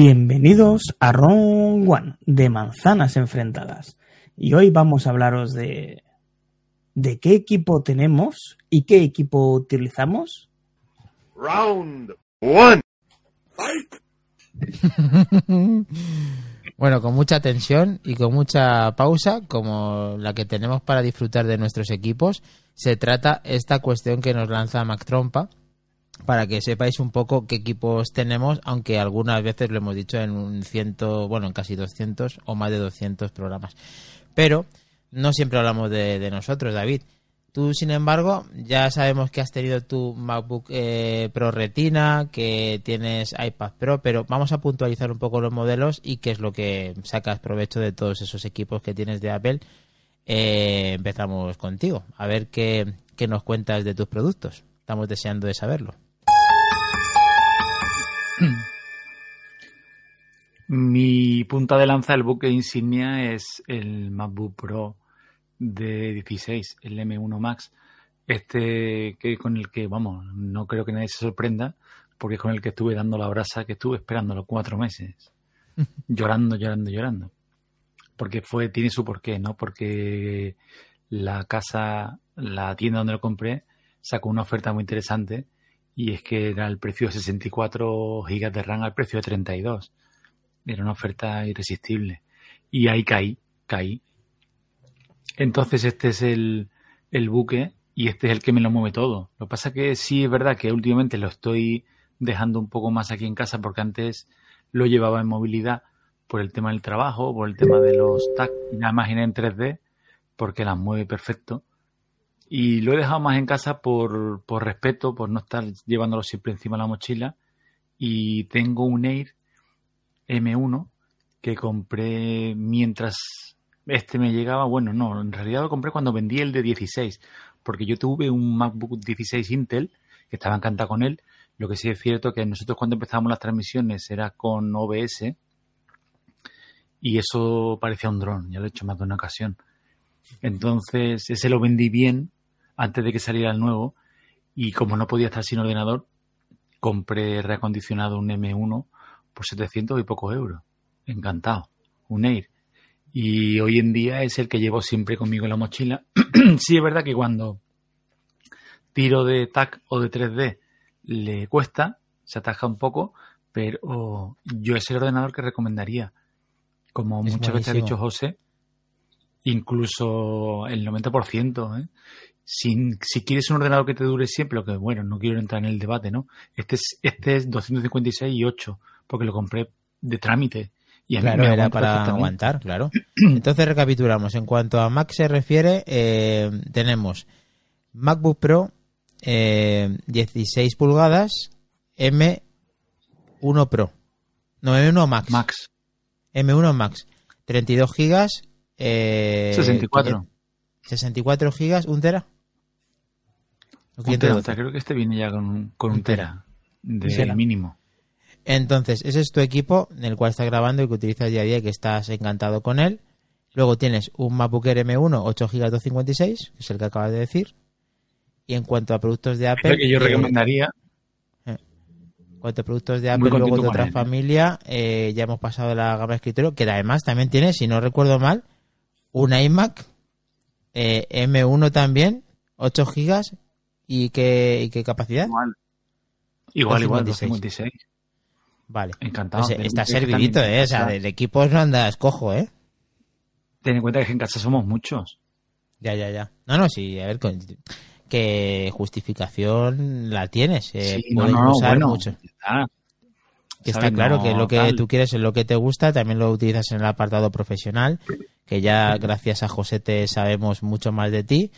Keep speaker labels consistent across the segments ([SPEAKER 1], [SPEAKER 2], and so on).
[SPEAKER 1] Bienvenidos a Round One de Manzanas Enfrentadas. Y hoy vamos a hablaros de. de qué equipo tenemos y qué equipo utilizamos.
[SPEAKER 2] Round One.
[SPEAKER 3] bueno, con mucha tensión y con mucha pausa, como la que tenemos para disfrutar de nuestros equipos, se trata esta cuestión que nos lanza Mac Trompa para que sepáis un poco qué equipos tenemos, aunque algunas veces lo hemos dicho en un ciento, bueno, en casi 200 o más de 200 programas. Pero no siempre hablamos de, nosotros, David. Tú, sin embargo, ya sabemos que has tenido tu MacBook eh, Pro Retina, que tienes iPad Pro, pero vamos a puntualizar un poco los modelos y qué es lo que sacas provecho de todos esos equipos que tienes de Apple. Eh, empezamos contigo, a ver qué, qué nos cuentas de tus productos. Estamos deseando de saberlo.
[SPEAKER 4] Mi punta de lanza del buque insignia es el MacBook Pro de 16, el M1 Max. Este que con el que, vamos, no creo que nadie se sorprenda, porque es con el que estuve dando la brasa que estuve esperando los cuatro meses. llorando, llorando, llorando. Porque fue, tiene su porqué, ¿no? Porque la casa, la tienda donde lo compré, sacó una oferta muy interesante y es que era el precio de 64 gigas de RAM al precio de 32. Era una oferta irresistible. Y ahí caí, caí. Entonces este es el, el buque y este es el que me lo mueve todo. Lo que pasa que sí es verdad que últimamente lo estoy dejando un poco más aquí en casa porque antes lo llevaba en movilidad por el tema del trabajo, por el tema de los tags nada más en 3D porque las mueve perfecto. Y lo he dejado más en casa por, por respeto, por no estar llevándolo siempre encima de la mochila. Y tengo un Air M1 que compré mientras este me llegaba. Bueno, no, en realidad lo compré cuando vendí el de 16, porque yo tuve un MacBook 16 Intel que estaba encantado con él. Lo que sí es cierto que nosotros cuando empezamos las transmisiones era con OBS y eso parecía un dron, ya lo he hecho más de una ocasión. Entonces, ese lo vendí bien antes de que saliera el nuevo y como no podía estar sin ordenador, compré reacondicionado un M1 por 700 y pocos euros. Encantado. Un Air. Y hoy en día es el que llevo siempre conmigo en la mochila. sí, es verdad que cuando tiro de TAC o de 3D le cuesta, se ataja un poco, pero yo es el ordenador que recomendaría. Como muchas veces ha dicho José, incluso el 90%. ¿eh? si, si quieres un ordenador que te dure siempre, lo que bueno, no quiero entrar en el debate, ¿no? Este es, este es 256 y 8, porque lo compré de trámite.
[SPEAKER 3] Y claro, era para aguantar, claro. Entonces recapitulamos. En cuanto a Mac se refiere, eh, tenemos MacBook Pro 16 eh, pulgadas M1 Pro. No, M1 Max.
[SPEAKER 4] Max.
[SPEAKER 3] M1 Max. 32 gigas.
[SPEAKER 4] Eh, 64.
[SPEAKER 3] 64 gigas, ¿un tera?
[SPEAKER 4] creo que este viene ya con, un tera de mínimo.
[SPEAKER 3] Entonces, ese es tu equipo en el cual estás grabando y que utilizas día a día y que estás encantado con él. Luego tienes un MacBook Air M1 8 GB 256, que es el que acabas de decir. Y en cuanto a productos de Apple...
[SPEAKER 4] que yo recomendaría...
[SPEAKER 3] Eh, en cuanto a productos de Apple, luego de otra familia, eh, ya hemos pasado la gama de escritorio, que además también tiene, si no recuerdo mal, un iMac eh, M1 también, 8 GB ¿Y qué, qué capacidad?
[SPEAKER 4] Igual, igual, igual 256.
[SPEAKER 3] Vale.
[SPEAKER 4] Encantado.
[SPEAKER 3] Pues está servidito, ¿eh? O sea, del equipo no andas cojo, ¿eh?
[SPEAKER 4] Ten en cuenta que en casa somos muchos.
[SPEAKER 3] Ya, ya, ya. No, no, sí, a ver, que justificación la tienes. Eh,
[SPEAKER 4] sí, no, no, usar mucho.
[SPEAKER 3] que está claro que lo que tú quieres es lo que te gusta, también lo utilizas en el apartado profesional, que ya gracias a José te sabemos mucho más de ti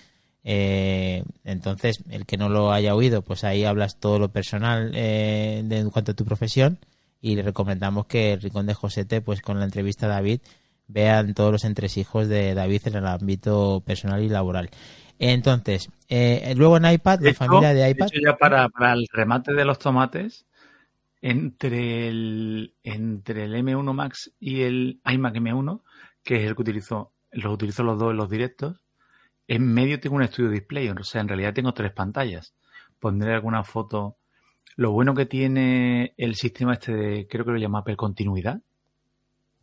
[SPEAKER 3] eh, entonces, el que no lo haya oído, pues ahí hablas todo lo personal eh, de, en cuanto a tu profesión y le recomendamos que el Rincón de Josete, pues con la entrevista a David, vean todos los entresijos de David en el ámbito personal y laboral. Entonces, eh, luego en iPad, la familia de iPad.
[SPEAKER 4] ya para, el remate de los tomates, entre el, entre el M1 Max y el iMac M1, que es el que utilizo, los utilizo los dos en los directos, en medio tengo un estudio display, o sea, en realidad tengo tres pantallas. Pondré alguna foto Lo bueno que tiene el sistema este de, creo que lo llama Apple continuidad.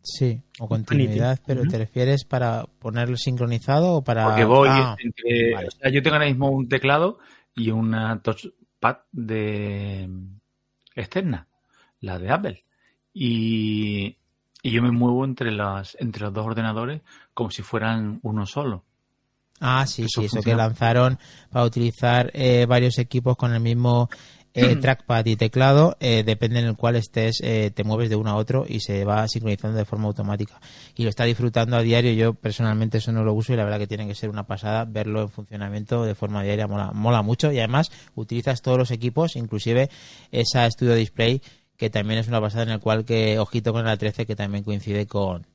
[SPEAKER 3] Sí, o continuidad, pero ¿te refieres para ponerlo sincronizado o para...?
[SPEAKER 4] Porque voy
[SPEAKER 3] Ah,
[SPEAKER 4] entre-
[SPEAKER 3] vale.
[SPEAKER 4] o sea, yo tengo ahora mismo un teclado y una touchpad de externa, la de Apple. Y, y yo me muevo entre las, entre los dos ordenadores como si fueran uno solo.
[SPEAKER 3] Ah, sí,
[SPEAKER 4] Eso
[SPEAKER 3] sí, eso que lanzaron para utilizar eh, varios equipos con el mismo eh, trackpad y teclado, eh, depende en el cual estés, eh, te mueves de uno a otro y se va sincronizando de forma automática. Y lo está disfrutando a diario, yo personalmente eso no lo uso y la verdad que tiene que ser una pasada verlo en funcionamiento de forma diaria, mola, mola mucho y además utilizas todos los equipos, inclusive esa Studio Display que también es una pasada en el cual que, ojito con la 13 que también coincide con,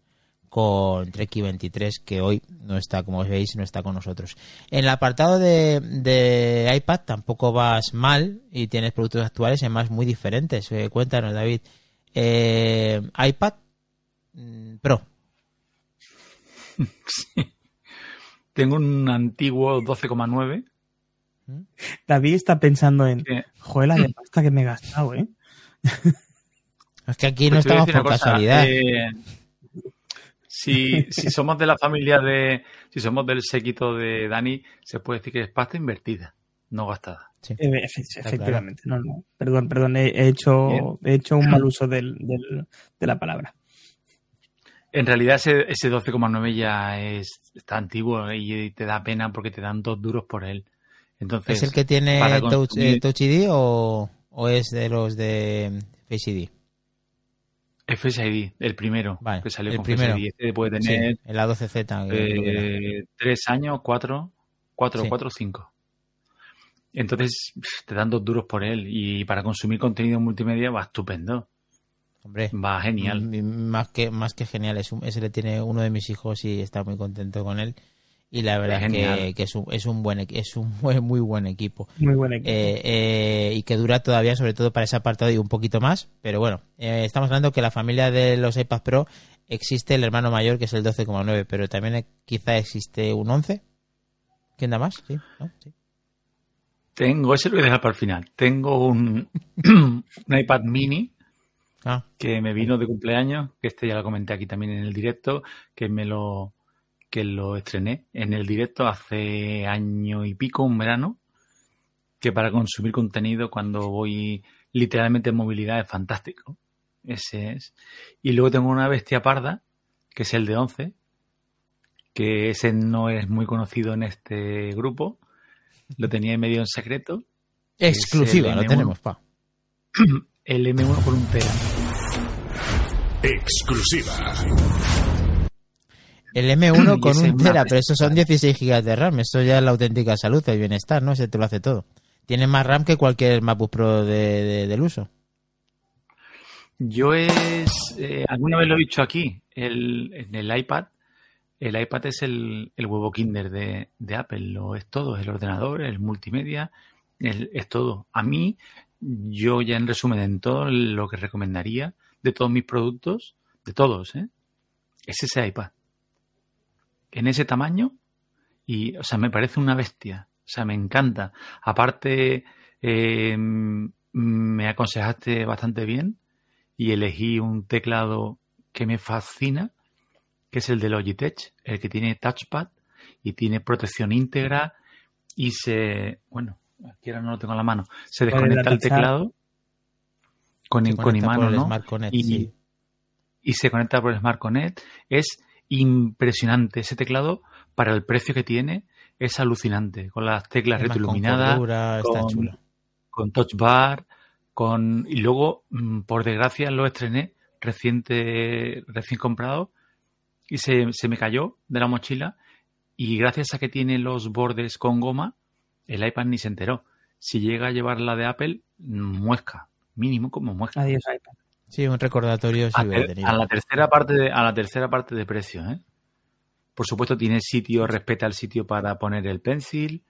[SPEAKER 3] con Treki 23 que hoy no está, como veis, no está con nosotros. En el apartado de, de iPad tampoco vas mal y tienes productos actuales además muy diferentes. Eh, cuéntanos, David. Eh, iPad mm, Pro.
[SPEAKER 4] Tengo un antiguo 12,9
[SPEAKER 1] David está pensando en, joder, la de pasta que me he gastado, ¿eh?
[SPEAKER 3] Es que aquí no
[SPEAKER 4] Pues a
[SPEAKER 3] estamos por
[SPEAKER 4] cosa,
[SPEAKER 3] casualidad.
[SPEAKER 4] eh, si, si somos de la familia de. Si somos del séquito de Dani, se puede decir que es pasta invertida, no gastada.
[SPEAKER 3] Sí.
[SPEAKER 1] Efe- efectivamente, no, no. Perdón, perdón, he, he hecho, he hecho un mal uso del, del- de la palabra.
[SPEAKER 4] En realidad, ese, ese 12,9 ya es, está antiguo y te da pena porque te dan dos duros por él. Entonces,
[SPEAKER 3] ¿Es el que tiene Touch,
[SPEAKER 4] consumir-
[SPEAKER 3] eh, Touch ID o, o es de los de Face ID?
[SPEAKER 4] Face ID, el primero,
[SPEAKER 3] Vale,
[SPEAKER 4] que salió
[SPEAKER 3] el
[SPEAKER 4] con
[SPEAKER 3] primero.
[SPEAKER 4] Face ID. Este puede
[SPEAKER 3] Sí,
[SPEAKER 4] tener
[SPEAKER 3] el A12Z. que creo que era.
[SPEAKER 4] eh, tres años, cuatro, cuatro,
[SPEAKER 3] Sí.
[SPEAKER 4] cuatro, cinco. Entonces, te dan dos duros por él y para consumir contenido multimedia va estupendo,
[SPEAKER 3] Hombre,
[SPEAKER 4] va genial.
[SPEAKER 3] más que más que genial. Es un- ese le tiene uno de mis hijos y está muy contento con él. Y la verdad es, que, es un, es un buen es un muy, muy buen equipo.
[SPEAKER 1] Muy buen equipo.
[SPEAKER 3] Eh, eh, y que dura todavía, sobre todo para ese apartado y un poquito más. Pero bueno, eh, estamos hablando que la familia de los iPad Pro existe el hermano mayor que es el 12,9, pero también eh, quizá existe un 11. ¿Quién da más? Sí, ¿no? Sí.
[SPEAKER 4] Tengo, ese lo voy a dejar para el final. Tengo un, un iPad mini
[SPEAKER 3] Ah,
[SPEAKER 4] que me vino de cumpleaños, que este ya lo comenté aquí también en el directo, que me lo que lo estrené en el directo hace año y pico, un verano, que para consumir contenido cuando voy literalmente en movilidad es fantástico. Ese es. Y luego tengo una bestia parda, que es el de 11, que ese no es muy conocido en este grupo. Lo tenía medio en secreto.
[SPEAKER 3] exclusiva, lo
[SPEAKER 4] M1.
[SPEAKER 3] tenemos, pa.
[SPEAKER 4] El M1 por un tera.
[SPEAKER 2] Exclusiva.
[SPEAKER 3] El M1
[SPEAKER 4] Y
[SPEAKER 3] con
[SPEAKER 4] ese
[SPEAKER 3] un
[SPEAKER 4] es
[SPEAKER 3] tera, pero estos son
[SPEAKER 4] bestia.
[SPEAKER 3] 16 GB de RAM. Esto ya es la auténtica salud, el bienestar, ¿no? Se te lo hace todo. Tiene más RAM que cualquier MacBook Pro de- de- del uso.
[SPEAKER 4] Yo es, eh, alguna vez lo he dicho aquí, el, en el iPad, el iPad es el, el huevo Kinder de, de Apple, lo es todo, el ordenador, el multimedia, el- es todo. A mí, yo ya en resumen, en todo lo que recomendaría de todos mis productos, de todos, ¿eh? es ese iPad. En ese tamaño, y, o sea, me parece una bestia, o sea, me encanta. Aparte, eh, me aconsejaste bastante bien y elegí un teclado que me fascina, que es el de Logitech, el que tiene touchpad y tiene protección íntegra y se, bueno, aquí ahora no lo tengo en la mano, se desconecta el teclado con,
[SPEAKER 3] Se
[SPEAKER 4] con imán no
[SPEAKER 3] Smart Connect,
[SPEAKER 4] y,
[SPEAKER 3] sí.
[SPEAKER 4] y se conecta por el Smart Connect. Es impresionante ese teclado para el precio que tiene. Es alucinante, con las teclas
[SPEAKER 3] Es más con está
[SPEAKER 4] con-
[SPEAKER 3] chulo.
[SPEAKER 4] con touch bar, con y luego mm, por desgracia lo estrené reciente recién comprado y se, se me cayó de la mochila y gracias a que tiene los bordes con goma el iPad ni se enteró. Si llega a llevar la de Apple muesca, mínimo como muesca.
[SPEAKER 1] Adiós, iPad.
[SPEAKER 3] Sí, un recordatorio sí
[SPEAKER 4] A,
[SPEAKER 3] hubiera
[SPEAKER 4] ter-
[SPEAKER 3] tenido.
[SPEAKER 4] a la tercera parte de, a la tercera parte de precio, ¿eh? Por supuesto tiene sitio, respeta el sitio para poner el pencil,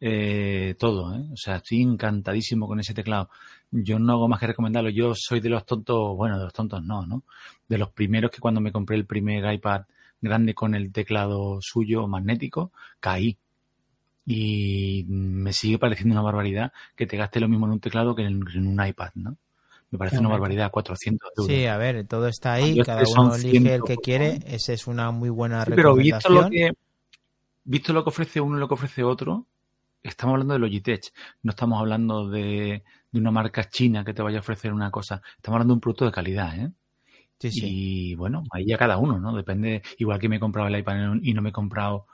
[SPEAKER 4] eh, todo, ¿eh? O sea, estoy encantadísimo con ese teclado. Yo no hago más que recomendarlo. Yo soy de los tontos, bueno, de los tontos no, ¿no? De los primeros que cuando me compré el primer iPad grande con el teclado suyo magnético, caí. y me sigue pareciendo una barbaridad que te gaste lo mismo en un teclado que en, en un iPad, ¿no? Me parece una barbaridad, 400 euros.
[SPEAKER 3] Sí, a ver, todo está ahí, cada uno elige el
[SPEAKER 4] 100
[SPEAKER 3] que quiere, esa es una muy buena
[SPEAKER 4] Sí, pero visto lo que visto lo que ofrece uno y lo que ofrece otro, estamos hablando de Logitech, no estamos hablando de, de una marca china que te vaya a ofrecer una cosa, estamos hablando de un producto de calidad, ¿eh?
[SPEAKER 3] Sí, sí.
[SPEAKER 4] Y bueno, ahí ya cada uno, ¿no? Depende, igual que me he comprado el iPad y no me he comprado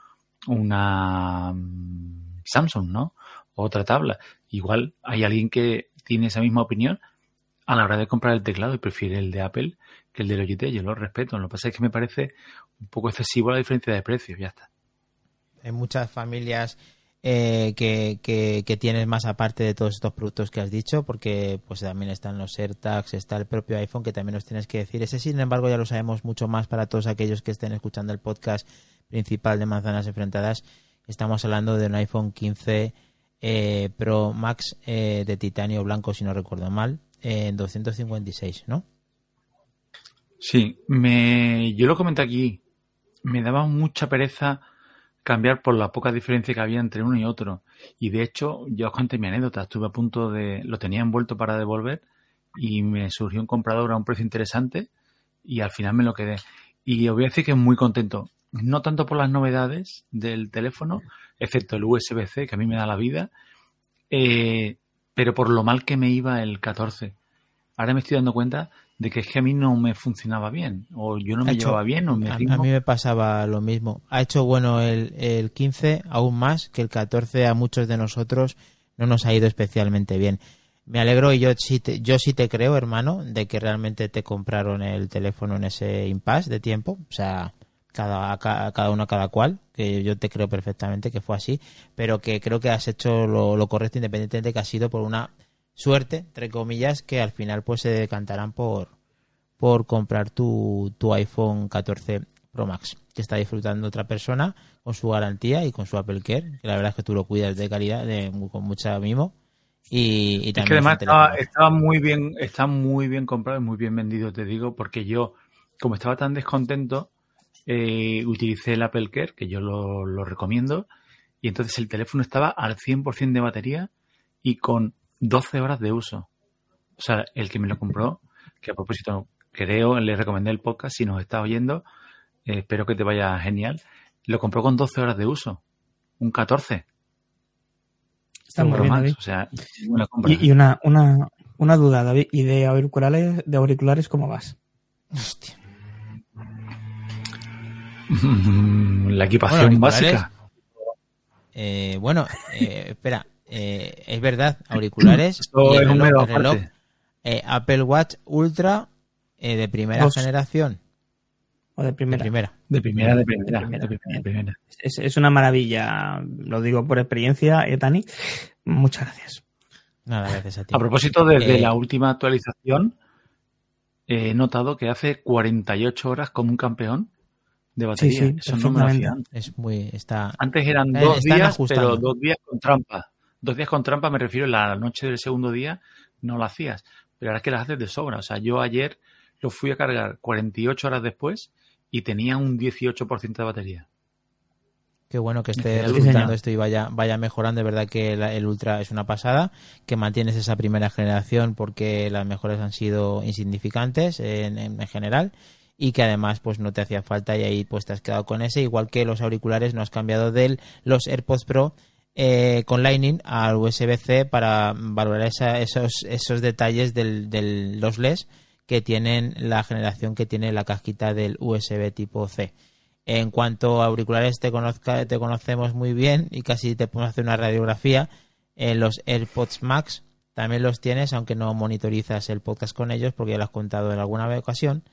[SPEAKER 4] una mm, Samsung, ¿no? Otra tabla. Igual hay alguien que tiene esa misma opinión a la hora de comprar el teclado y prefiere el de Apple que el de Logitech. Yo lo respeto. Lo que pasa es que me parece un poco excesivo la diferencia de precios. Ya está.
[SPEAKER 3] Hay muchas familias eh, que, tienes más aparte de todos estos productos que has dicho, porque pues también están los AirTags, está el propio iPhone que también nos tienes que decir. Ese, sin embargo, ya lo sabemos mucho más para todos aquellos que estén escuchando el podcast principal de Manzanas Enfrentadas. Estamos hablando de un iPhone 15 eh, Pro Max eh, de titanio blanco, si no recuerdo mal, en 256, ¿no?
[SPEAKER 4] Sí, me, yo lo comenté aquí. Me daba mucha pereza cambiar por la poca diferencia que había entre uno y otro. Y de hecho, yo os conté mi anécdota. Estuve a punto de. Lo tenía envuelto para devolver y me surgió un comprador a un precio interesante y al final me lo quedé. Y os voy a decir que muy contento. No tanto por las novedades del teléfono, excepto el USB-C, que a mí me da la vida, eh, pero por lo mal que me iba el 14. Ahora me estoy dando cuenta de que es que a mí no me funcionaba bien, o yo no me
[SPEAKER 3] hecho-
[SPEAKER 4] llevaba bien, o me
[SPEAKER 3] a, a mí me pasaba lo mismo. Ha hecho bueno el, el 15 aún más que el 14 a muchos de nosotros no nos ha ido especialmente bien. Me alegro y yo sí te, yo sí te creo, hermano, de que realmente te compraron el teléfono en ese impasse de tiempo. O sea, cada, ca- cada uno a cada cual, que yo te creo perfectamente que fue así, pero que creo que has hecho lo, lo correcto independientemente de que ha sido por una suerte, entre comillas, que al final pues se decantarán por, por comprar tu, tu iPhone 14 Pro Max, que está disfrutando otra persona con su garantía y con su Apple Care, que la verdad es que tú lo cuidas de calidad, de, con mucha mimo. Y, y
[SPEAKER 4] Es
[SPEAKER 3] también
[SPEAKER 4] que además
[SPEAKER 3] es
[SPEAKER 4] estaba, estaba muy bien, está muy bien comprado y muy bien vendido, te digo, porque yo, como estaba tan descontento, eh, utilicé el Apple Care, que yo lo, lo recomiendo, y entonces el teléfono estaba al 100% de batería y con 12 horas de uso. O sea, el que me lo compró, que a propósito creo, le recomendé el podcast, si nos está oyendo, eh, espero que te vaya genial, lo compró con 12 horas de uso, un 14.
[SPEAKER 1] Está muy bien,
[SPEAKER 4] Max,
[SPEAKER 1] David.
[SPEAKER 4] o sea, una compra.
[SPEAKER 1] Y, y una, una, una duda, David. ¿Y de auriculares, de auriculares cómo vas?
[SPEAKER 3] Hostia.
[SPEAKER 4] La equipación
[SPEAKER 3] Bueno,
[SPEAKER 4] básica.
[SPEAKER 3] Eh, bueno, eh, espera, eh, es verdad, auriculares
[SPEAKER 4] Esto
[SPEAKER 3] y el
[SPEAKER 4] es un
[SPEAKER 3] reloj,
[SPEAKER 4] mero
[SPEAKER 3] el reloj,
[SPEAKER 4] aparte.
[SPEAKER 3] eh, Apple Watch Ultra eh, de primera
[SPEAKER 1] Dos.
[SPEAKER 3] generación.
[SPEAKER 1] ¿O de
[SPEAKER 3] De
[SPEAKER 1] primera?
[SPEAKER 3] primera.
[SPEAKER 4] De primera, de primera,
[SPEAKER 1] De primera.
[SPEAKER 4] de primera, de primera.
[SPEAKER 1] Es, es una maravilla, lo digo por experiencia, eh, Tani. Muchas gracias.
[SPEAKER 3] Nada, gracias a ti.
[SPEAKER 4] A propósito, desde
[SPEAKER 3] Eh,
[SPEAKER 4] la última actualización, he notado que hace 48 horas como un campeón de batería.
[SPEAKER 1] sí,
[SPEAKER 4] Eso no me.
[SPEAKER 3] Es muy, está,
[SPEAKER 4] Antes eran
[SPEAKER 3] Eh,
[SPEAKER 4] dos días,
[SPEAKER 3] ajustando.
[SPEAKER 4] pero dos días con trampa. Dos días con trampa me refiero, la noche del segundo día no lo hacías. Pero ahora es que las haces de sobra. O sea, yo ayer lo fui a cargar 48 horas después y tenía un 18% de batería.
[SPEAKER 3] Qué bueno que esté
[SPEAKER 4] Sí,
[SPEAKER 3] resultando esto y vaya, vaya mejorando. De verdad que la- el Ultra es una pasada, que mantienes esa primera generación porque las mejores han sido insignificantes en, en general y que además pues no te hacía falta y ahí pues te has quedado con ese. Igual que los auriculares no has cambiado de los AirPods Pro eh, con Lightning al USB-C para valorar esos, esos detalles del, los LEDs que tienen la generación que tiene la cajita del USB tipo C. En cuanto a auriculares te conozca, te conocemos muy bien y casi te podemos hacer una radiografía. En los AirPods Max también los tienes, aunque no monitorizas el podcast con ellos porque ya lo has contado en alguna ocasión.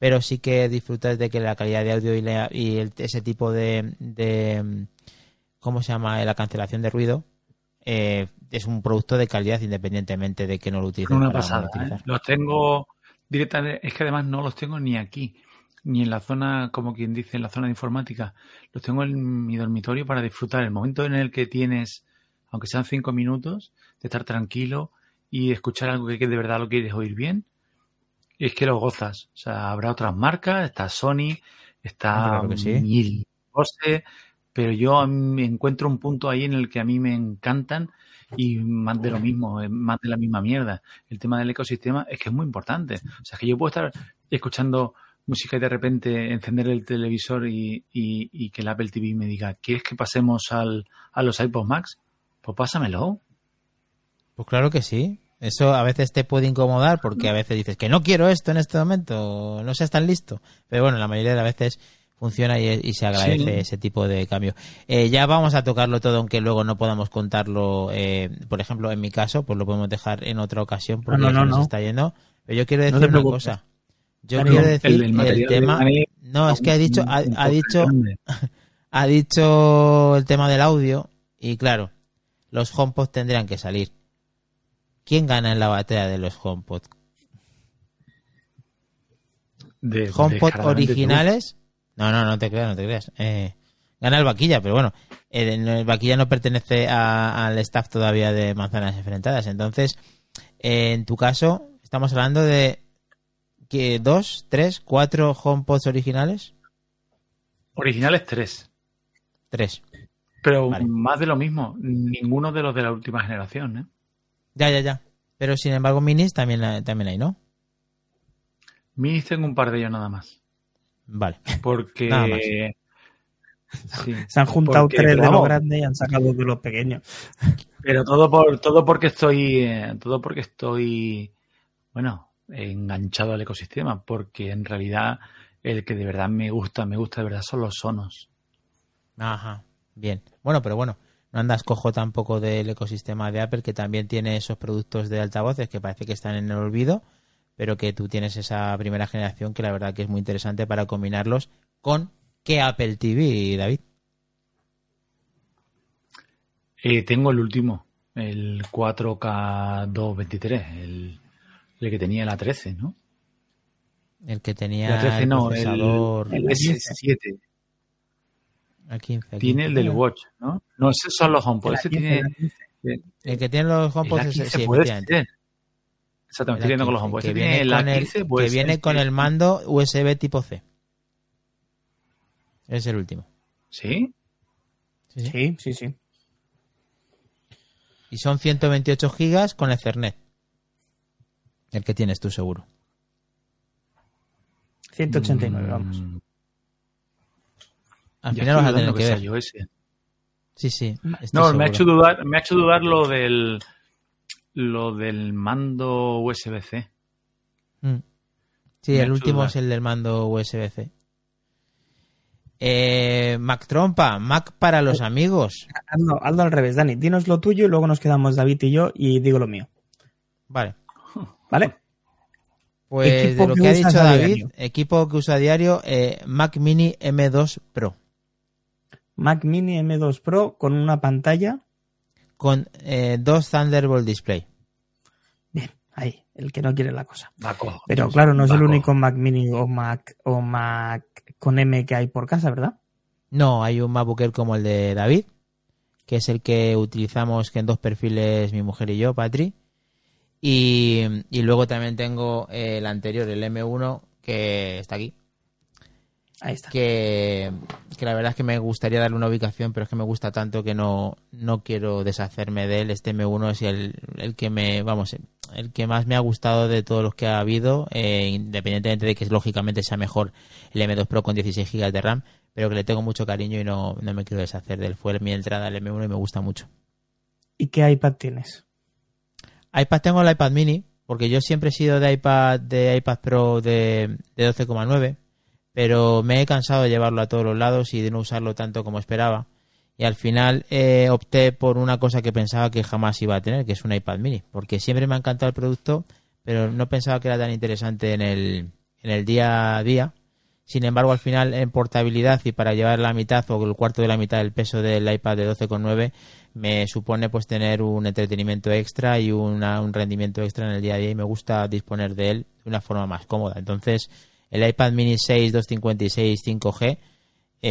[SPEAKER 3] Pero sí que disfrutas de que la calidad de audio y, la- y el- ese tipo de, de, ¿cómo se llama? La cancelación de ruido eh, es un producto de calidad independientemente de que no lo utilices.
[SPEAKER 4] Una pasada. ¿eh? Los tengo directamente, es que además no los tengo ni aquí, ni en la zona, como quien dice, en la zona de informática. Los tengo en mi dormitorio para disfrutar. El momento en el que tienes, aunque sean cinco minutos, de estar tranquilo y escuchar algo que de verdad lo quieres oír bien, es que lo gozas. O sea, habrá otras marcas, está Sony, está
[SPEAKER 3] Claro que sí.
[SPEAKER 4] Mil Bose, pero yo me encuentro un punto ahí en el que a mí me encantan y más de lo mismo, más de la misma mierda. El tema del ecosistema es que es muy importante. O sea, que yo puedo estar escuchando música y de repente encender el televisor y, y, que el Apple TV me diga, ¿quieres que pasemos al, a los iPod Max? Pues pásamelo.
[SPEAKER 3] Pues claro que sí. Eso a veces te puede incomodar porque a veces dices que no quiero esto en este momento, no seas tan listo. Pero bueno, la mayoría de las veces funciona y, se agradece ese tipo de cambio. Eh, ya vamos a tocarlo todo, aunque luego no podamos contarlo. Eh, por ejemplo, en mi caso, pues lo podemos dejar en otra ocasión porque no, no, nos está yendo. Pero yo quiero decir una cosa. Yo quiero decir el, tema. no, es que ha dicho, ha, dicho, ha dicho el tema del audio y claro, los HomePod tendrían que salir. ¿Quién gana en la batalla de los HomePod? De, HomePod originales no, no, no te creas, no te creas. Eh, gana el Vaquilla, pero bueno, el, Vaquilla no pertenece al staff todavía de Manzanas Enfrentadas. Entonces, eh, en tu caso, estamos hablando de que dos, tres, cuatro HomePods originales.
[SPEAKER 4] Originales tres.
[SPEAKER 3] Tres.
[SPEAKER 4] Pero más de lo mismo, ninguno de los de la última generación, ¿eh?
[SPEAKER 3] Ya, ya, ya. Pero sin embargo, minis también, también hay, ¿no?
[SPEAKER 4] Minis tengo un par de ellos nada más.
[SPEAKER 3] Vale.
[SPEAKER 4] Porque.
[SPEAKER 1] Se han juntado tres de los grandes y han sacado de los pequeños.
[SPEAKER 4] Pero todo por todo porque estoy. Eh, todo porque estoy. Bueno, enganchado al ecosistema. Porque en realidad el que de verdad me gusta, me gusta de verdad son los sonos.
[SPEAKER 3] Ajá. Bien. Bueno, pero bueno. No andas cojo tampoco del ecosistema de Apple, que también tiene esos productos de altavoces que parece que están en el olvido pero que tú tienes esa primera generación que la verdad que es muy interesante para combinarlos con qué Apple TV, David.
[SPEAKER 4] Eh, tengo el último, el 4K223, el, el que tenía la 13, ¿no?
[SPEAKER 3] El que tenía
[SPEAKER 4] la 13 no, el, el, S7.
[SPEAKER 3] El 15,
[SPEAKER 4] Tiene el del Watch, ¿no? No, esos son los HomePod. Ese tiene,
[SPEAKER 3] el que tiene los HomePod es el 7.
[SPEAKER 4] Exactamente, estoy viendo con los HomePod.
[SPEAKER 3] Que, viene, con el, que viene con el mando USB tipo C. Es el último.
[SPEAKER 4] ¿Sí?
[SPEAKER 1] Sí, sí, sí.
[SPEAKER 3] Y son 128 gigas con Ethernet. El que tienes tú seguro.
[SPEAKER 1] 189, mm. vamos.
[SPEAKER 3] Al final vas a tener que, ver. Sí, sí.
[SPEAKER 4] No, me ha, hecho dudar, me ha hecho dudar lo del lo del mando USB-C.
[SPEAKER 3] Mm. Sí, el último es el del mando USB-C. Eh, Mac Trompa, Mac para los amigos.
[SPEAKER 1] Hazlo, al revés, Dani. Dinos lo tuyo y luego nos quedamos David y yo y digo lo mío.
[SPEAKER 3] Vale.
[SPEAKER 1] ¿Vale?
[SPEAKER 3] Pues de lo que, ha dicho David, equipo que usa diario, eh, Mac Mini M2 Pro.
[SPEAKER 1] Mac Mini M2 Pro con una pantalla
[SPEAKER 3] con eh, dos Thunderbolt Display.
[SPEAKER 1] Bien, ahí, el que no quiere la cosa. Pero claro, no es el único Mac Mini o Mac o Mac con M que hay por casa, ¿verdad?
[SPEAKER 3] No, hay un MacBook como el de David, que es el que utilizamos en dos perfiles mi mujer y yo, Patri. Y, y luego también tengo el anterior, el M1, que está aquí,
[SPEAKER 1] Ahí está.
[SPEAKER 3] Que, la verdad es que me gustaría darle una ubicación, pero es que me gusta tanto que no, no quiero deshacerme de él. Este M1 es el, el que me, vamos, el que más me ha gustado de todos los que ha habido, eh, independientemente de que lógicamente sea mejor el M2 Pro con 16 GB de RAM, pero que le tengo mucho cariño y no, no me quiero deshacer de él. Fue mi entrada al M1 y me gusta mucho.
[SPEAKER 1] ¿Y qué iPad tienes?
[SPEAKER 3] iPad tengo el iPad mini, porque yo siempre he sido de iPad, de iPad Pro de, de 12,9 pero me he cansado de llevarlo a todos los lados y de no usarlo tanto como esperaba. Y al final eh, opté por una cosa que pensaba que jamás iba a tener, que es un iPad mini, porque siempre me ha encantado el producto, pero no pensaba que era tan interesante en el, en el día a día. Sin embargo, al final en portabilidad y para llevar la mitad o el cuarto de la mitad del peso del iPad de 12,9 me supone pues tener un entretenimiento extra y un rendimiento extra en el día a día y me gusta disponer de él de una forma más cómoda. Entonces, el iPad mini 6, 256, 5G,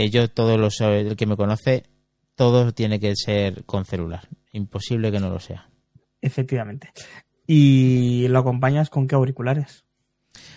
[SPEAKER 3] yo todos los el que me conoce, todo tiene que ser con celular. Imposible que no lo sea.
[SPEAKER 1] Efectivamente. ¿Y lo acompañas con qué auriculares?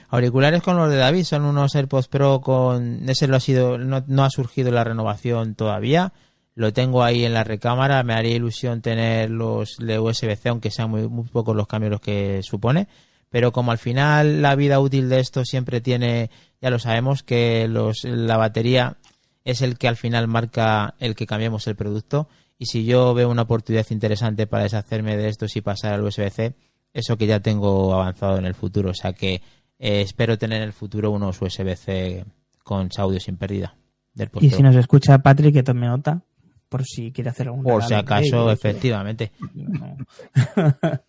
[SPEAKER 3] Auriculares con los de David son unos AirPods Pro con ese lo ha sido no, no ha surgido la renovación todavía. Lo tengo ahí en la recámara, me haría ilusión tener los de USB-C aunque sean muy, muy pocos los cambios los que supone, pero como al final la vida útil de esto siempre tiene, ya lo sabemos que los la batería es el que al final marca el que cambiemos el producto. Y si yo veo una oportunidad interesante para deshacerme de estos y pasar al USB-C, eso que ya tengo avanzado en el futuro, o sea que eh, espero tener en el futuro unos USB-C con audio sin pérdida. Del
[SPEAKER 1] Y si nos escucha Patrick, que tome nota, por si quiere hacer algún
[SPEAKER 3] Por si acaso,
[SPEAKER 1] ¿eh?
[SPEAKER 3] efectivamente.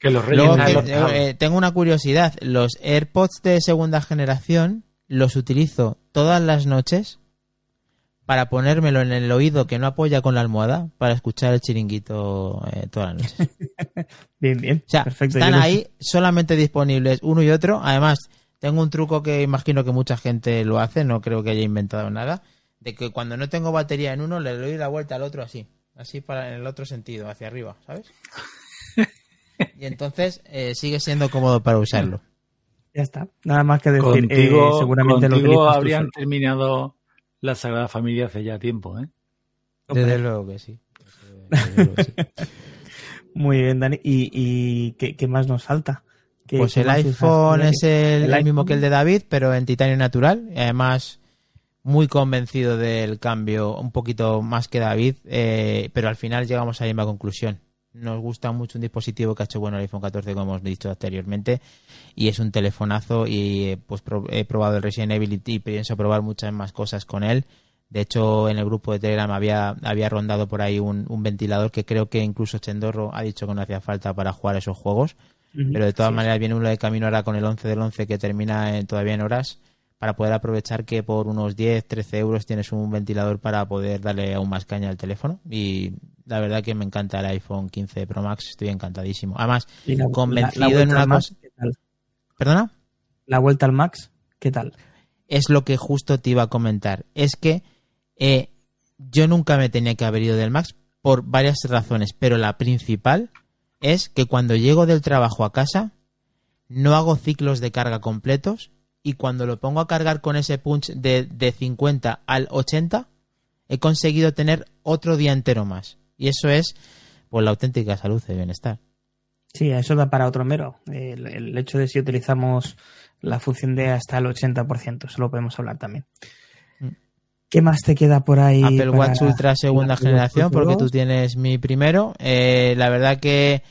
[SPEAKER 4] Que los
[SPEAKER 3] Luego,
[SPEAKER 4] reyes
[SPEAKER 3] que- eh, tengo una curiosidad. Los AirPods de segunda generación los utilizo todas las noches para ponérmelo en el oído que no apoya con la almohada para escuchar el chiringuito eh, todas las noches.
[SPEAKER 1] Bien, bien.
[SPEAKER 3] O sea,
[SPEAKER 1] Perfecto.
[SPEAKER 3] están ahí solamente disponibles uno y otro. Además, tengo un truco que imagino que mucha gente lo hace, no creo que haya inventado nada, de que cuando no tengo batería en uno le doy la vuelta al otro así, así para en el otro sentido, hacia arriba, ¿sabes? Y entonces eh, sigue siendo cómodo para usarlo.
[SPEAKER 1] Ya está. Nada más que decir.
[SPEAKER 4] contigo,
[SPEAKER 1] eh, seguramente lo
[SPEAKER 4] contigo
[SPEAKER 1] tú
[SPEAKER 4] habrían terminado la Sagrada Familia hace ya tiempo, ¿eh?
[SPEAKER 3] Desde luego que sí. Desde luego que sí.
[SPEAKER 1] Muy bien, Dani. ¿Y, y qué, qué más nos falta? ¿Qué-
[SPEAKER 3] Pues el iPhone es el,
[SPEAKER 1] El
[SPEAKER 3] el mismo que el de David, pero en titanio natural. Además, muy convencido del cambio, un poquito más que David, eh, pero al final llegamos a la misma conclusión. Nos gusta mucho un dispositivo que ha hecho bueno el iPhone 14, como hemos dicho anteriormente, y es un telefonazo. Y eh, pues he probado el Resident Evil y, pienso probar muchas más cosas con él. De hecho, en el grupo de Telegram había, había rondado por ahí un, un ventilador que creo que incluso Chendorro ha dicho que no hacía falta para jugar esos juegos. Pero de todas
[SPEAKER 1] Sí.
[SPEAKER 3] maneras viene uno de camino ahora con el 11 del 11 que termina en- todavía en horas para poder aprovechar que por unos 10, 13 euros tienes un ventilador para poder darle aún más caña al teléfono. Y la verdad que me encanta el iPhone 15 Pro Max, estoy encantadísimo. Además,
[SPEAKER 1] la-
[SPEAKER 3] convencido
[SPEAKER 1] la- la
[SPEAKER 3] en una cosa-
[SPEAKER 1] ¿qué tal?
[SPEAKER 3] ¿perdona?
[SPEAKER 1] La vuelta al Max, ¿qué tal?
[SPEAKER 3] Es lo que justo te iba a comentar. Es que eh, yo nunca me tenía que haber ido del Max por varias razones, pero la principal es que cuando llego del trabajo a casa no hago ciclos de carga completos y cuando lo pongo a cargar con ese punch de, de 50 al 80 he conseguido tener otro día entero más. Y eso es pues la auténtica salud y bienestar.
[SPEAKER 1] Sí, eso da para otro mero. El, el hecho de si utilizamos la función de hasta el 80%, eso lo podemos hablar también.
[SPEAKER 3] Mm.
[SPEAKER 1] ¿Qué más te queda por ahí?
[SPEAKER 3] Apple Watch Ultra segunda generación, porque tú tienes mi primero. Eh, la verdad que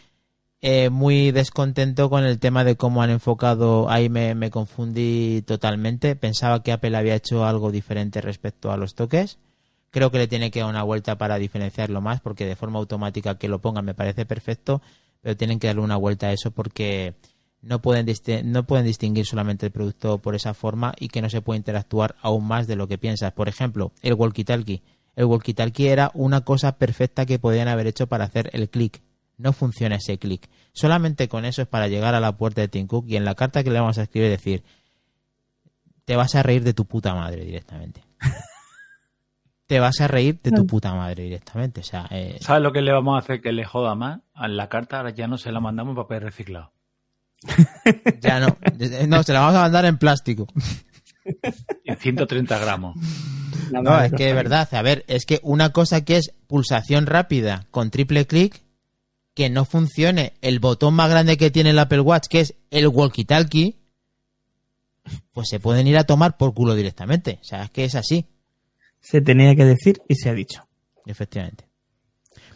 [SPEAKER 3] eh, muy descontento con el tema de cómo han enfocado. Ahí me, me confundí totalmente. Pensaba que Apple había hecho algo diferente respecto a los toques. Creo que le tiene que dar una vuelta para diferenciarlo más, porque de forma automática que lo pongan me parece perfecto, pero tienen que darle una vuelta a eso porque no pueden, no pueden distinguir solamente el producto por esa forma y que no se puede interactuar aún más de lo que piensas. Por ejemplo, el walkie-talkie. El walkie-talkie era una cosa perfecta que podían haber hecho para hacer el clic. No funciona ese clic. Solamente con eso es para llegar a la puerta de Tim Cook y en la carta que le vamos a escribir decir te vas a reír de tu puta madre directamente. te vas a reír de tu puta madre directamente. O sea, eh,
[SPEAKER 4] ¿Sabes lo que le vamos a hacer que le joda más? A la carta ahora ya no se la mandamos en papel reciclado.
[SPEAKER 3] ya no. No, se la vamos a mandar en plástico.
[SPEAKER 4] En 130 gramos.
[SPEAKER 3] No, es que de verdad, a ver, es que una cosa que es pulsación rápida con triple clic, que no funcione el botón más grande que tiene el Apple Watch, que es el walkie-talkie, pues se pueden ir a tomar por culo directamente. O sea, es que es así,
[SPEAKER 1] Se tenía que decir y se ha dicho.
[SPEAKER 3] efectivamente.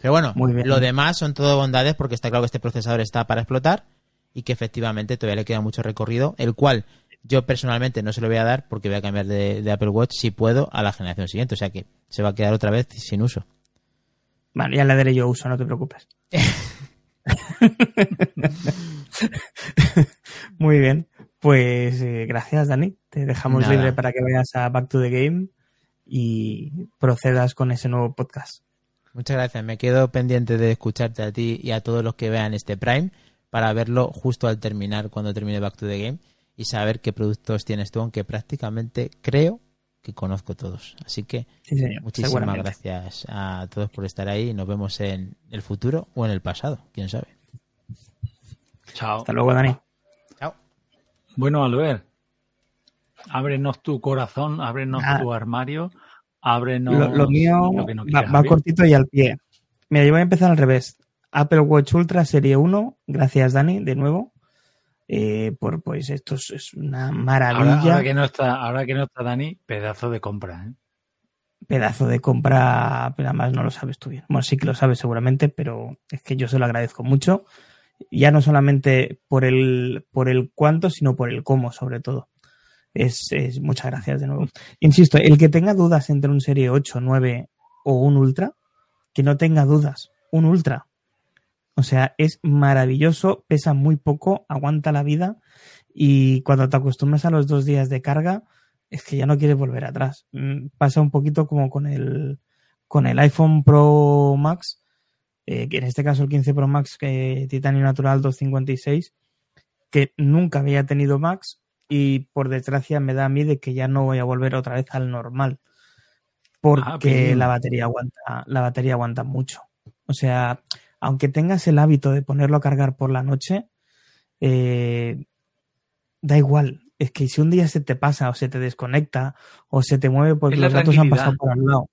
[SPEAKER 3] Pero bueno,
[SPEAKER 1] Muy bien.
[SPEAKER 3] lo demás son todo bondades porque está claro que este procesador está para explotar y que efectivamente todavía le queda mucho recorrido, el cual yo personalmente no se lo voy a dar porque voy a cambiar de, de Apple Watch si puedo a la generación siguiente. O sea que se va a quedar otra vez sin uso.
[SPEAKER 1] Vale, ya le daré yo uso, no te preocupes. Muy bien. Pues eh, gracias, Dani. Te dejamos
[SPEAKER 3] Nada.
[SPEAKER 1] libre para que vayas a Back to the Game y procedas con ese nuevo podcast.
[SPEAKER 3] Muchas gracias. Me quedo pendiente de escucharte a ti y a todos los que vean este Prime para verlo justo al terminar, cuando termine Back to the Game y saber qué productos tienes tú, aunque prácticamente creo que conozco todos. Así que
[SPEAKER 1] Sí, señor.
[SPEAKER 3] muchísimas gracias a todos por estar ahí nos vemos en el futuro o en el pasado, quién sabe.
[SPEAKER 4] Chao.
[SPEAKER 1] Hasta luego, Dani.
[SPEAKER 3] Chao.
[SPEAKER 4] Bueno, Albert, ábrenos tu corazón, ábrenos
[SPEAKER 1] Ah.
[SPEAKER 4] tu armario, ábrenos
[SPEAKER 1] Lo, lo mío
[SPEAKER 4] lo que no
[SPEAKER 1] va,
[SPEAKER 4] quieras
[SPEAKER 1] va cortito y al pie. Mira, yo voy a empezar al revés. Apple Watch Ultra Serie 1, gracias Dani, de nuevo. Eh, por pues esto es, es una
[SPEAKER 4] Ahora,
[SPEAKER 1] maravilla.
[SPEAKER 4] ahora que no está, ahora que no está Dani, pedazo de compra, ¿eh?
[SPEAKER 1] pedazo de compra, pero además no lo sabes tú bien. Bueno, sí que lo sabes seguramente, pero es que yo se lo agradezco mucho. Ya no solamente por el, por el cuánto, sino por el cómo, sobre todo. Es, es- muchas gracias de nuevo. Insisto, el que tenga dudas entre un Serie 8, 9 o un Ultra, que no tenga dudas, un Ultra. O sea, es maravilloso, pesa muy poco, aguanta la vida y cuando te acostumbras a los dos días de carga, es que ya no quieres volver atrás. Mm, Pasa un poquito como con el, con el iPhone Pro Max, eh, que en este caso el 15 Pro Max que Titanio Natural 256, que nunca había tenido Max y por desgracia me da a mí de que ya no voy a volver otra vez al normal. Porque
[SPEAKER 4] Ah,
[SPEAKER 1] la batería aguanta, la batería aguanta mucho. O sea, aunque tengas el hábito de ponerlo a cargar por la noche, eh, da igual. Es que si un día se te pasa o se te desconecta o se te mueve porque los gatos han pasado por al lado,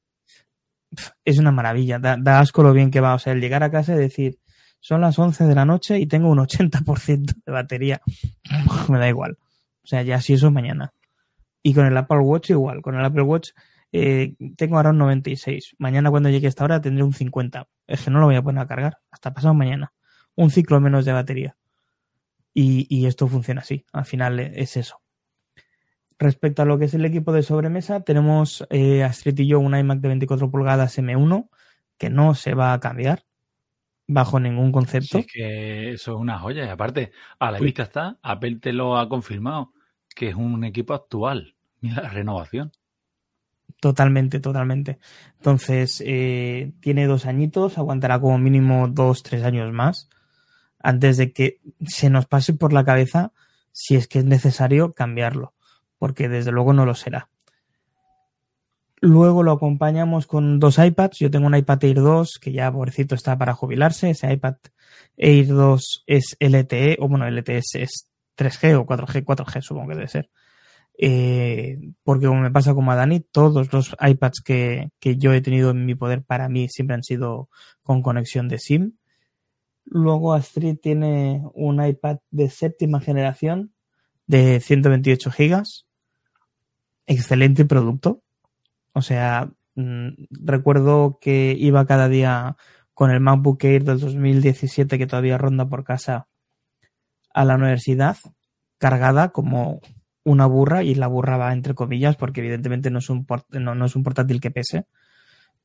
[SPEAKER 1] es una maravilla. Da, da asco lo bien que va. O sea, el llegar a casa y decir, son las 11 de la noche y tengo un 80% de batería. Me da igual. O sea, ya si eso es mañana. Y con el Apple Watch igual. Con el Apple Watch eh, tengo ahora un 96. Mañana cuando llegue a esta hora tendré un 50. Es que no lo voy a poner a cargar. Hasta pasado mañana. Un ciclo menos de batería. Y, y esto funciona así. Al final es eso. Respecto a lo que es el equipo de sobremesa, tenemos eh, Astrid y yo un iMac de 24 pulgadas M1 que no se va a cambiar bajo ningún
[SPEAKER 4] Sí,
[SPEAKER 1] concepto.
[SPEAKER 4] es que eso es una joya. Y aparte, a la
[SPEAKER 1] Sí.
[SPEAKER 4] vista está, Apple te lo ha confirmado, que es un equipo actual. Mira la renovación.
[SPEAKER 1] Totalmente, totalmente. Entonces, eh, tiene dos añitos, aguantará como mínimo dos, tres años más, antes de que se nos pase por la cabeza si es que es necesario cambiarlo, porque desde luego no lo será. Luego lo acompañamos con dos iPads. Yo tengo un iPad Air 2 que ya, pobrecito, está para jubilarse. Ese iPad Air 2 es LTE, o bueno, LTE es, es 3G o 4G, 4G supongo que debe ser. Eh, porque como me pasa como a Dani, todos los iPads que, que yo he tenido en mi poder para mí siempre han sido con conexión de SIM. Luego Astrid tiene un iPad de séptima generación de 128 gigas. Excelente producto. O sea, mm, recuerdo que iba cada día con el MacBook Air del 2017 que todavía ronda por casa a la universidad, cargada como una burra y la burra va entre comillas porque evidentemente no es un, port- no, no es un portátil que pese,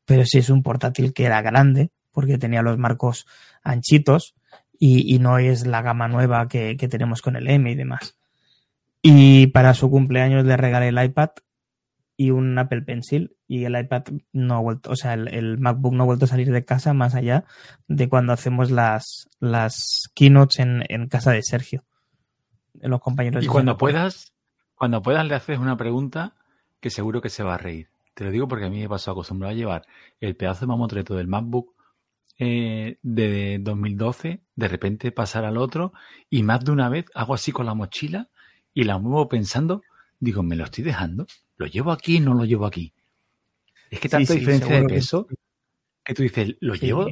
[SPEAKER 1] pero sí es un portátil que era grande porque tenía los marcos anchitos y, y no es la gama nueva que, que tenemos con el M y demás. Y para su cumpleaños le regalé el iPad y un Apple Pencil y el iPad no ha vuelto, o sea, el, el MacBook no ha vuelto a salir de casa más allá de cuando hacemos las, las keynotes en, en casa de Sergio. Los compañeros
[SPEAKER 4] Y cuando puedas, cuando puedas le haces una pregunta que seguro que se va a reír. Te lo digo porque a mí me pasó acostumbrado a llevar el pedazo de mamotreto del MacBook eh, de 2012, de repente pasar al otro y más de una vez hago así con la mochila y la muevo pensando, digo, ¿me lo estoy dejando? ¿Lo llevo aquí no lo llevo aquí? Es que tanta
[SPEAKER 1] sí,
[SPEAKER 4] diferencia de
[SPEAKER 1] que
[SPEAKER 4] peso que tú dices, ¿lo
[SPEAKER 1] Sí.
[SPEAKER 4] llevo?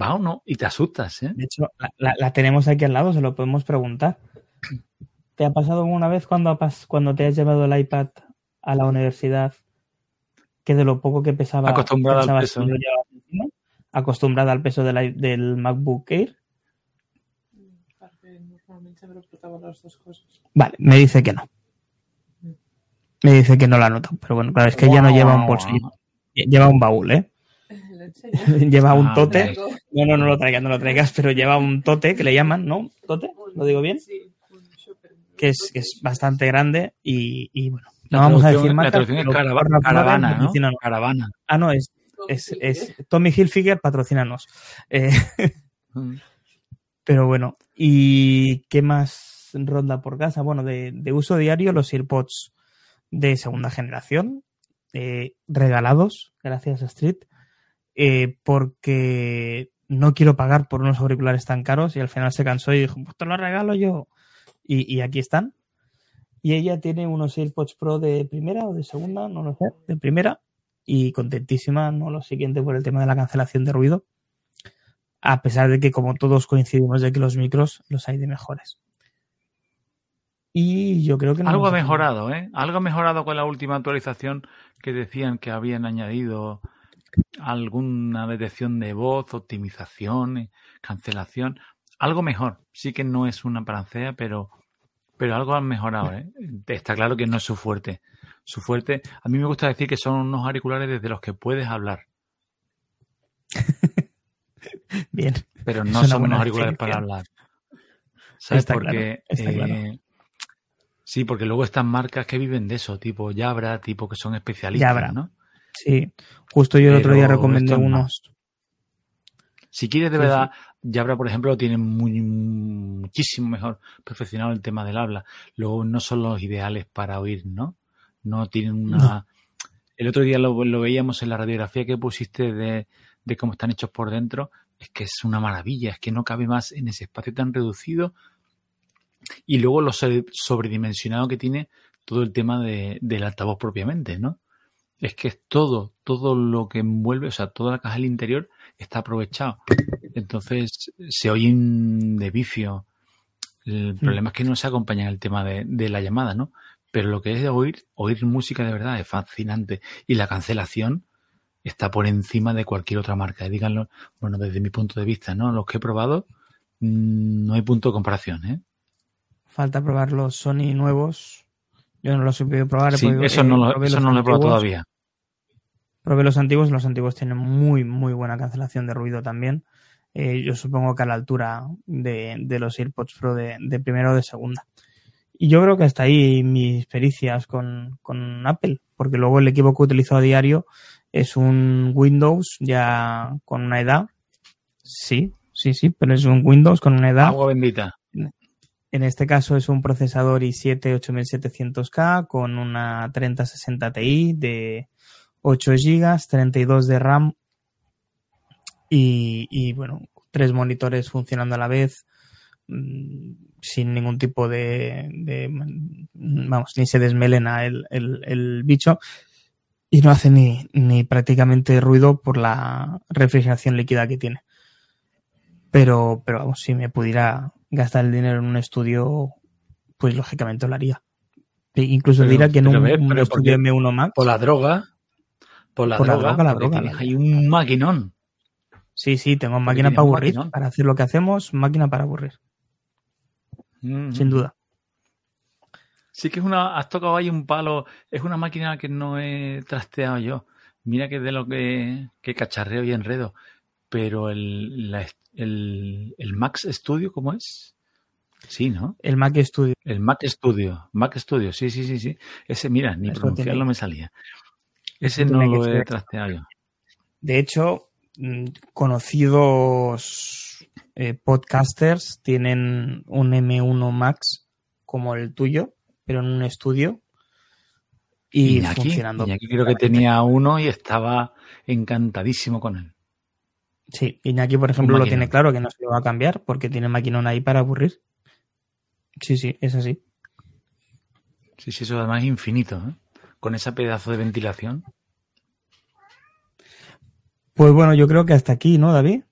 [SPEAKER 4] ¿Va o no? Y te asustas, ¿eh?
[SPEAKER 1] De hecho, la, la- la tenemos aquí al lado, se lo podemos preguntar. ¿Te ha pasado alguna vez cuando, cuando te has llevado el iPad a la universidad que de lo poco que pesaba,
[SPEAKER 4] Acostumbrada al peso.
[SPEAKER 1] encima? acostumbrada al peso del, MacBook Air?
[SPEAKER 5] Normalmente me lo portaba las dos cosas.
[SPEAKER 1] Vale, me dice que no. Me dice que no la nota, pero bueno, claro, es que ya no lleva un bolsillo, lleva un baúl, ¿eh? Lleva un
[SPEAKER 4] Ah,
[SPEAKER 1] tote. No, no, no lo traigas, no lo traigas, pero lleva un tote que le llaman, ¿no? ¿Tote? ¿Lo digo bien?
[SPEAKER 5] Sí.
[SPEAKER 1] Que es, que es bastante grande y, y bueno, no
[SPEAKER 4] La
[SPEAKER 1] vamos a decir
[SPEAKER 4] La traducción es caravana,
[SPEAKER 1] palabra
[SPEAKER 4] ¿no? Caravana.
[SPEAKER 1] Ah, no, es, es, es Tommy Hilfiger, patrocínanos. Eh,
[SPEAKER 4] Mm.
[SPEAKER 1] pero bueno, ¿y qué más ronda por casa? Bueno, de, de uso diario, los AirPods de segunda generación, eh, regalados, gracias a Street, eh, porque no quiero pagar por unos auriculares tan caros y al final se cansó y dijo, pues te los regalo yo. Y, y aquí están. Y ella tiene unos AirPods Pro de primera o de segunda, no lo sé, de primera. Y contentísima, no lo siguiente, por el tema de la cancelación de ruido. A pesar de que, como todos coincidimos, de que los micros los hay de mejores. Y yo creo que no
[SPEAKER 4] Algo ha mejorado, ¿eh? Algo ha mejorado con la última actualización que decían que habían añadido alguna detección de voz, optimización, cancelación. Algo mejor. Sí que no es una parancea, pero, pero algo han mejorado, ¿eh? Está claro que no es su fuerte. Su fuerte, a mí me gusta decir que son unos auriculares desde los que puedes hablar,
[SPEAKER 1] Bien.
[SPEAKER 4] pero no son unos auriculares para hablar. ¿Sabes?
[SPEAKER 1] Está
[SPEAKER 4] Porque
[SPEAKER 1] claro, está claro.
[SPEAKER 4] eh, sí, porque luego están marcas que viven de eso, tipo Jabra, tipo que son especialistas,
[SPEAKER 1] Jabra.
[SPEAKER 4] ¿no?
[SPEAKER 1] Sí. Justo yo el otro día recomendé unos.
[SPEAKER 4] Si quieres de
[SPEAKER 1] Sí,
[SPEAKER 4] verdad, Jabra, por ejemplo, tiene muy, muchísimo mejor perfeccionado el tema del habla. Luego no son los ideales para oír, ¿no? No tienen una...
[SPEAKER 1] No.
[SPEAKER 4] El otro día lo, lo veíamos en la radiografía que pusiste de, de cómo están hechos por dentro. Es que es una maravilla, es que no cabe más en ese espacio tan reducido. Y luego lo sobre- sobredimensionado que tiene todo el tema de, del altavoz propiamente, ¿no? Es que es todo, todo lo que envuelve, o sea, toda la caja del interior está aprovechado. Entonces se oyen de vicio. El problema es que no se acompaña el tema de, de la llamada, ¿no? Pero lo que es de oír, oír música de verdad es fascinante. Y la cancelación está por encima de cualquier otra marca. Y díganlo, bueno, desde mi punto de vista, ¿no? Los que he probado, mm, no hay punto de comparación, ¿eh?
[SPEAKER 1] Falta probar los Sony nuevos. Yo no los he podido probar. he
[SPEAKER 4] Sí,
[SPEAKER 1] podido-
[SPEAKER 4] eso
[SPEAKER 1] eh,
[SPEAKER 4] no lo,
[SPEAKER 1] probé
[SPEAKER 4] eso no lo he probado todavía.
[SPEAKER 1] Probé los antiguos, los antiguos tienen muy, muy buena cancelación de ruido también. Eh, yo supongo que a la altura de, de los AirPods Pro de, de primera o de segunda. Y yo creo que hasta ahí mis pericias con, con Apple, porque luego el equipo que utilizo a diario es un Windows ya con una edad. Sí, sí, sí, pero es un Windows con una edad.
[SPEAKER 4] Agua bendita.
[SPEAKER 1] En este caso es un procesador i7 8700K con una 3060 Ti de 8 GB, 32 de RAM y, y, bueno, tres monitores funcionando a la vez mm, sin ningún tipo de, de- vamos, ni se desmelena el, el- el bicho y no hace ni, ni prácticamente ruido por la refrigeración líquida que tiene. Pero, pero vamos, si me pudiera gastar el dinero en un estudio, pues lógicamente lo haría. E incluso diría que en un,
[SPEAKER 4] pero
[SPEAKER 1] estudio
[SPEAKER 4] porque-
[SPEAKER 1] M1 Max.
[SPEAKER 4] Por la droga. Por la
[SPEAKER 1] Por la
[SPEAKER 4] droga.
[SPEAKER 1] la droga,
[SPEAKER 4] ahí un maquinón.
[SPEAKER 1] Sí, sí, tengo máquina para aburrir. Para hacer lo que hacemos, máquina para aburrir,
[SPEAKER 4] Mm.
[SPEAKER 1] sin duda.
[SPEAKER 4] Sí que es una, has tocado ahí un palo, es una máquina que no he trasteado yo. Mira que de lo que, que cacharreo y enredo. Pero el, la- el, el Max Studio, ¿cómo es? Sí, ¿no?
[SPEAKER 1] El Mac Studio.
[SPEAKER 4] El Mac Studio. Mac Studio, sí, sí, sí, sí. Ese, mira, ni
[SPEAKER 1] Eso
[SPEAKER 4] pronunciarlo
[SPEAKER 1] tiene-
[SPEAKER 4] me salía. Ese no lo he trasteado yo.
[SPEAKER 1] De hecho, conocidos eh, podcasters tienen un M1 Max como el tuyo, pero en un estudio y
[SPEAKER 4] Iñaki,
[SPEAKER 1] funcionando.
[SPEAKER 4] Iñaki creo que tenía uno y estaba encantadísimo con él.
[SPEAKER 1] Sí, Iñaki, por ejemplo, lo tiene claro que no se lo va a cambiar porque tiene maquinón ahí para aburrir. Sí, sí, es así.
[SPEAKER 4] Sí, sí, eso además es infinito, ¿eh? Con ese pedazo de ventilación.
[SPEAKER 1] Pues bueno, yo creo que hasta aquí, ¿no, David?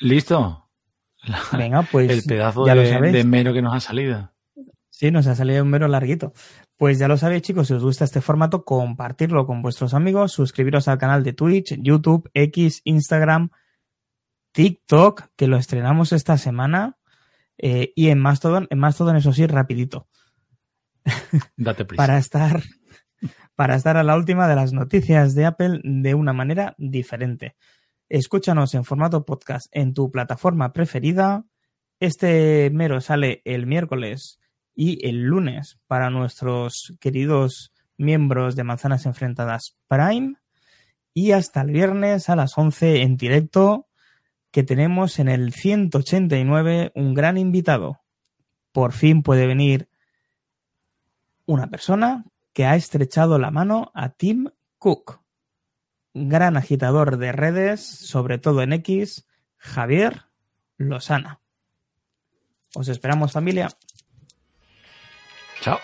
[SPEAKER 4] ¿Listo? La-
[SPEAKER 1] Venga, pues
[SPEAKER 4] el pedazo
[SPEAKER 1] ya lo
[SPEAKER 4] de,
[SPEAKER 1] sabéis.
[SPEAKER 4] de mero que nos ha salido.
[SPEAKER 1] Sí, nos ha salido un mero larguito. Pues ya lo sabéis, chicos, si os gusta este formato, compartirlo con vuestros amigos, suscribiros al canal de Twitch, YouTube, X, Instagram, TikTok, que lo estrenamos esta semana, eh, y en Mastodon, en Mastodon, eso sí, rapidito,
[SPEAKER 4] Date prisa.
[SPEAKER 1] para estar, para estar a la última de las noticias de Apple de una manera diferente. Escúchanos en formato podcast en tu plataforma preferida. Este mero sale el miércoles y el lunes para nuestros queridos miembros de Manzanas Enfrentadas Prime. Y hasta el viernes a las 11 en directo que tenemos en el 189 un gran invitado. Por fin puede venir una persona que ha estrechado la mano a Tim Cook, gran agitador de redes, sobre todo en X, Javier Lozana. Os esperamos familia.
[SPEAKER 4] Chao.